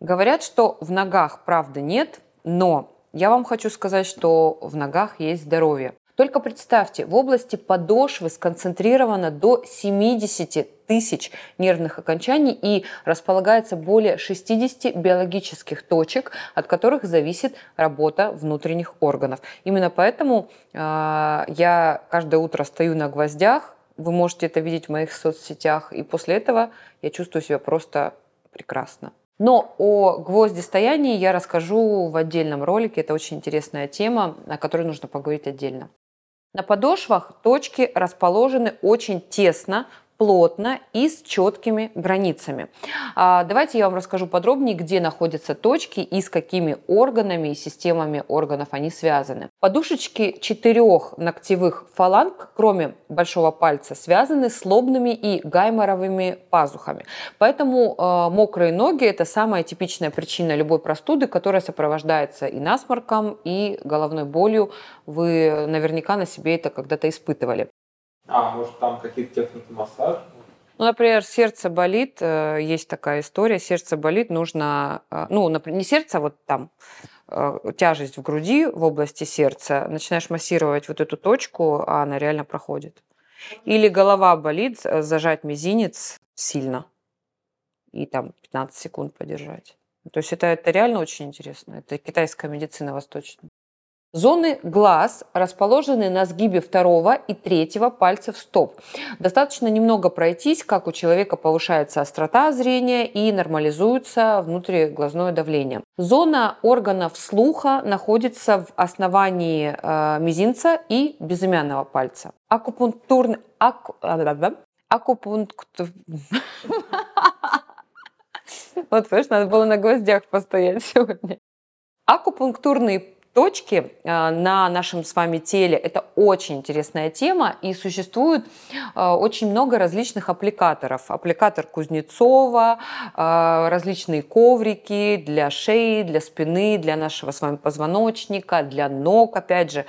Говорят, что в ногах правды нет, но я вам хочу сказать, что в ногах есть здоровье. Только представьте, в области подошвы сконцентрировано до 70 тысяч нервных окончаний и располагается более 60 биологических точек, от которых зависит работа внутренних органов. Именно поэтому э, я каждое утро стою на гвоздях, вы можете это видеть в моих соцсетях, и после этого я чувствую себя просто прекрасно. Но о гвоздистоянии я расскажу в отдельном ролике. Это очень интересная тема, о которой нужно поговорить отдельно. На подошвах точки расположены очень тесно плотно и с четкими границами. А, давайте я вам расскажу подробнее, где находятся точки и с какими органами и системами органов они связаны. Подушечки четырех ногтевых фаланг, кроме большого пальца, связаны с лобными и гайморовыми пазухами. Поэтому э, мокрые ноги – это самая типичная причина любой простуды, которая сопровождается и насморком, и головной болью. Вы наверняка на себе это когда-то испытывали. А, может, там какие-то техники массажа? Ну, например, сердце болит, э, есть такая история, сердце болит, нужно, э, ну, например, не сердце, а вот там э, тяжесть в груди, в области сердца, начинаешь массировать вот эту точку, а она реально проходит. Или голова болит, зажать мизинец сильно и там 15 секунд подержать. То есть это, это реально очень интересно. Это китайская медицина восточная. Зоны глаз расположены на сгибе второго и третьего пальцев стоп. Достаточно немного пройтись, как у человека повышается острота зрения и нормализуется внутриглазное давление. Зона органов слуха находится в основании э, мизинца и безымянного пальца. Акупунктурный... Аку... Акупунктур... Вот, понимаешь, надо было на гвоздях постоять сегодня. Акупунктурный точки э, на нашем с вами теле. Это очень интересная тема, и существует э, очень много различных аппликаторов. Аппликатор Кузнецова, э, различные коврики для шеи, для спины, для нашего с вами позвоночника, для ног, опять же.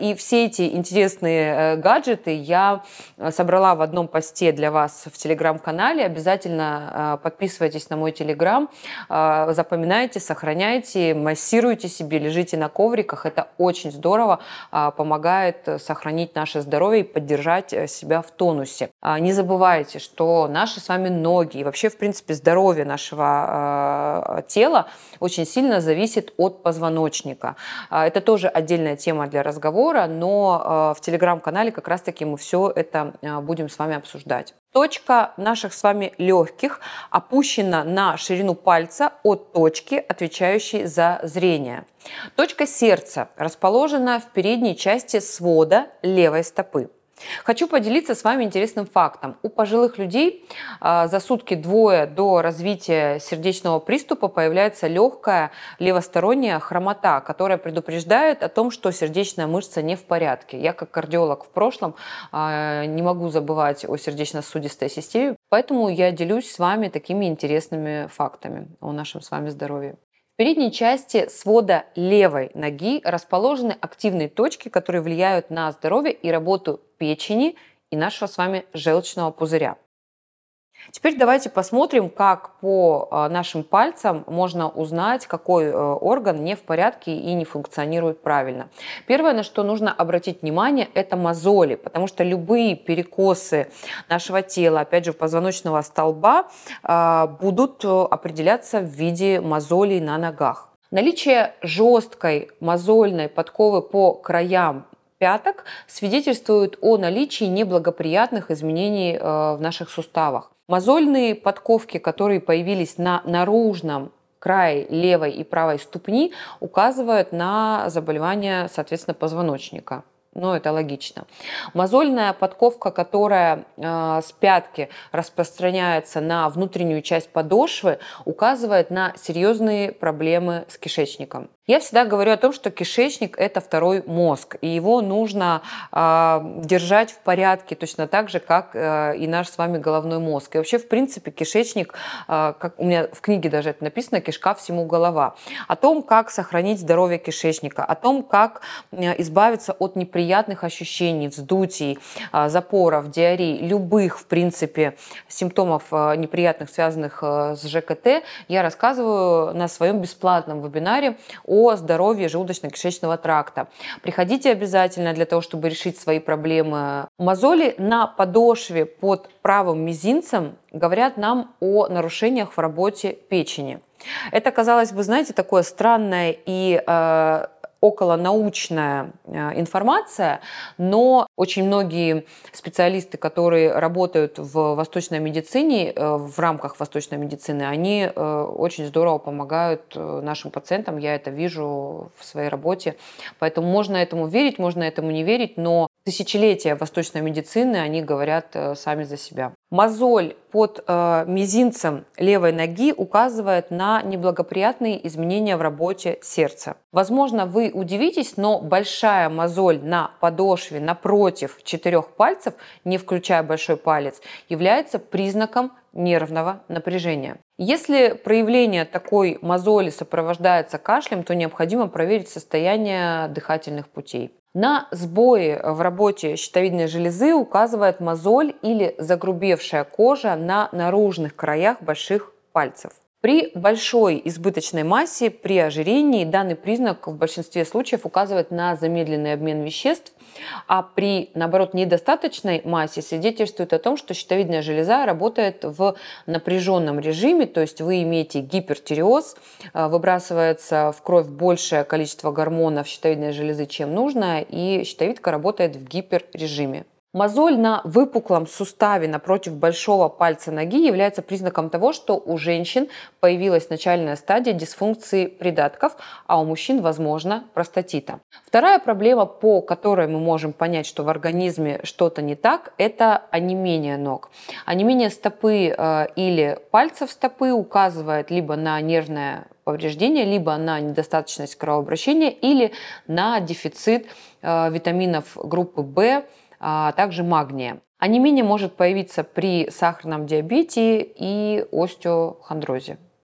И все эти интересные гаджеты я собрала в одном посте для вас в телеграм-канале. Обязательно подписывайтесь на мой телеграм, запоминайте, сохраняйте, массируйте себе, лежите на ковриках. Это очень здорово, а, помогает сохранить наше здоровье и поддержать э, себя в тонусе. А, не забывайте, что наши с вами ноги и вообще, в принципе, здоровье нашего а, тела очень сильно зависит от позвоночника. Это тоже отдельная тема для разговора, но в телеграм-канале как раз-таки мы все это будем с вами обсуждать. Точка наших с вами легких опущена на ширину пальца от точки, отвечающей за зрение. Точка сердца расположена в передней части свода левой стопы. Хочу поделиться с вами интересным фактом. У пожилых людей а, за сутки двое до развития сердечного приступа появляется легкая левосторонняя хромота, которая предупреждает о том, что сердечная мышца не в порядке. Я как кардиолог в прошлом а, не могу забывать о сердечно-сосудистой системе, поэтому я делюсь с вами такими интересными фактами о нашем с вами здоровье. В передней части свода левой ноги расположены активные точки, которые влияют на здоровье и работу печени и нашего с вами желчного пузыря. Теперь давайте посмотрим, как по а, нашим пальцам можно узнать, какой э, орган не в порядке и не функционирует правильно. Первое, на что нужно обратить внимание, это мозоли, потому что любые перекосы нашего тела, опять же, позвоночного столба, а, будут э, определяться в виде мозолей на ногах. Наличие жесткой мозольной подковы по краям пяток свидетельствует о наличии неблагоприятных изменений э, в наших суставах. Мозольные подковки, которые появились на наружном крае левой и правой ступни, указывают на заболевание, соответственно, позвоночника. Ну, это логично. Мозольная подковка, которая э, с пятки распространяется на внутреннюю часть подошвы, указывает на серьезные проблемы с кишечником. Я всегда говорю о том, что кишечник – это второй мозг, и его нужно э, держать в порядке точно так же, как э, и наш с вами головной мозг. И вообще, в принципе, кишечник, э, как у меня в книге даже это написано, кишка всему голова. О том, как сохранить здоровье кишечника, о том, как э, избавиться от неприятностей неприятных ощущений, вздутий, а, запоров, диарей, любых, в принципе, симптомов а, неприятных, связанных с ЖКТ, я рассказываю на своем бесплатном вебинаре о здоровье желудочно-кишечного тракта. Приходите обязательно для того, чтобы решить свои проблемы. Мозоли на подошве под правым мизинцем говорят нам о нарушениях в работе печени. Это, казалось бы, знаете, такое странное и э, околонаучная э, информация, но очень многие специалисты, которые работают в восточной медицине, э, в рамках восточной медицины, они э, очень здорово помогают нашим пациентам, я это вижу в своей работе. Поэтому можно этому верить, можно этому не верить, но тысячелетия восточной медицины, они говорят э, сами за себя. Мозоль под э, мизинцем левой ноги указывает на неблагоприятные изменения в работе сердца. Возможно, вы удивитесь, но большая мозоль на подошве напротив четырех пальцев, не включая большой палец, является признаком нервного напряжения. Если проявление такой мозоли сопровождается кашлем, то необходимо проверить состояние дыхательных путей. На сбои в работе щитовидной железы указывает мозоль или загрубевшая кожа на наружных краях больших пальцев. При большой избыточной массе, при ожирении данный признак в большинстве случаев указывает на замедленный обмен веществ, а при, наоборот, недостаточной массе свидетельствует о том, что щитовидная железа работает в напряженном режиме, то есть вы имеете гипертиреоз, э, выбрасывается в кровь большее количество гормонов щитовидной железы, чем нужно, и щитовидка работает в гиперрежиме. Мозоль на выпуклом суставе напротив большого пальца ноги является признаком того, что у женщин появилась начальная стадия дисфункции придатков, а у мужчин, возможно, простатита. Вторая проблема, по которой мы можем понять, что в организме что-то не так, это онемение ног. Онемение стопы э, или пальцев стопы указывает либо на нервное повреждение, либо на недостаточность кровообращения или на дефицит э, витаминов группы В, а также магния. Анемия может появиться при сахарном диабете и остеохондрозе.